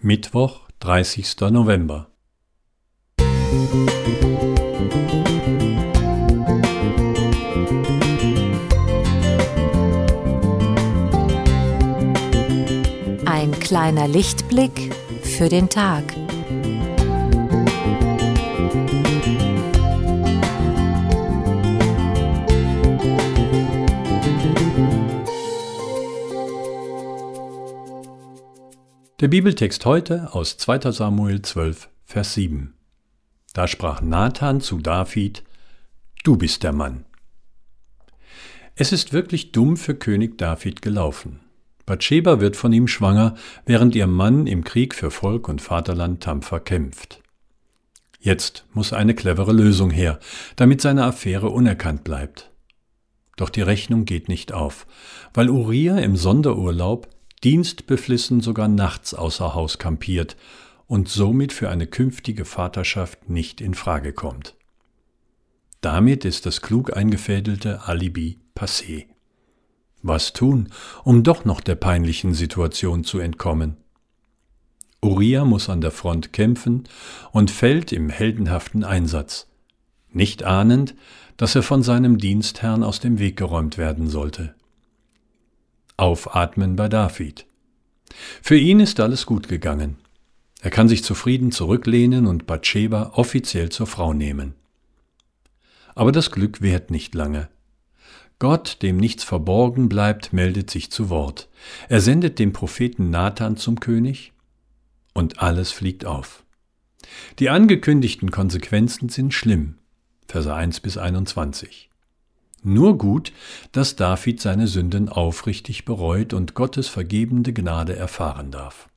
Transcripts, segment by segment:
Mittwoch, 30. November. Ein kleiner Lichtblick für den Tag. Der Bibeltext heute aus 2 Samuel 12, Vers 7. Da sprach Nathan zu David, Du bist der Mann. Es ist wirklich dumm für König David gelaufen. Bathsheba wird von ihm schwanger, während ihr Mann im Krieg für Volk und Vaterland tapfer kämpft. Jetzt muss eine clevere Lösung her, damit seine Affäre unerkannt bleibt. Doch die Rechnung geht nicht auf, weil Uriah im Sonderurlaub dienstbeflissen sogar nachts außer Haus kampiert und somit für eine künftige Vaterschaft nicht in Frage kommt. Damit ist das klug eingefädelte Alibi passé. Was tun, um doch noch der peinlichen Situation zu entkommen? Uriah muss an der Front kämpfen und fällt im heldenhaften Einsatz, nicht ahnend, dass er von seinem Dienstherrn aus dem Weg geräumt werden sollte. Aufatmen bei David. Für ihn ist alles gut gegangen. Er kann sich zufrieden zurücklehnen und Bathsheba offiziell zur Frau nehmen. Aber das Glück währt nicht lange. Gott, dem nichts verborgen bleibt, meldet sich zu Wort. Er sendet den Propheten Nathan zum König und alles fliegt auf. Die angekündigten Konsequenzen sind schlimm. Verse 1 bis 21. Nur gut, dass David seine Sünden aufrichtig bereut und Gottes vergebende Gnade erfahren darf.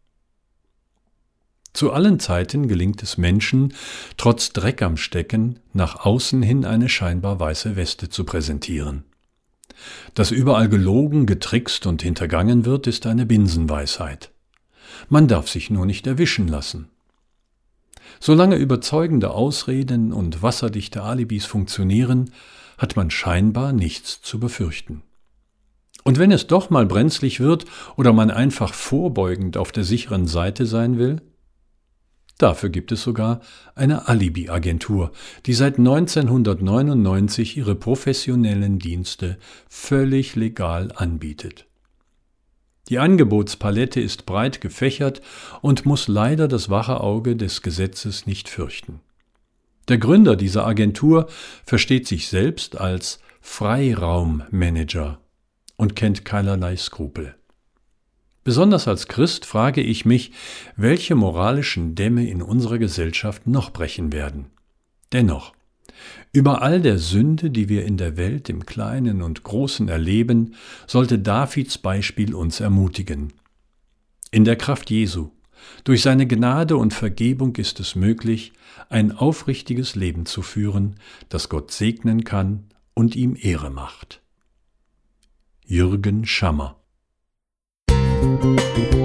Zu allen Zeiten gelingt es Menschen, trotz Dreck am Stecken, nach außen hin eine scheinbar weiße Weste zu präsentieren. Dass überall gelogen, getrickst und hintergangen wird, ist eine Binsenweisheit. Man darf sich nur nicht erwischen lassen. Solange überzeugende Ausreden und wasserdichte Alibis funktionieren, hat man scheinbar nichts zu befürchten. Und wenn es doch mal brenzlig wird oder man einfach vorbeugend auf der sicheren Seite sein will? Dafür gibt es sogar eine Alibi-Agentur, die seit 1999 ihre professionellen Dienste völlig legal anbietet. Die Angebotspalette ist breit gefächert und muss leider das wache Auge des Gesetzes nicht fürchten. Der Gründer dieser Agentur versteht sich selbst als Freiraummanager und kennt keinerlei Skrupel. Besonders als Christ frage ich mich, welche moralischen Dämme in unserer Gesellschaft noch brechen werden. Dennoch, über all der Sünde, die wir in der Welt im Kleinen und Großen erleben, sollte Davids Beispiel uns ermutigen. In der Kraft Jesu durch seine Gnade und Vergebung ist es möglich, ein aufrichtiges Leben zu führen, das Gott segnen kann und ihm Ehre macht. Jürgen Schammer Musik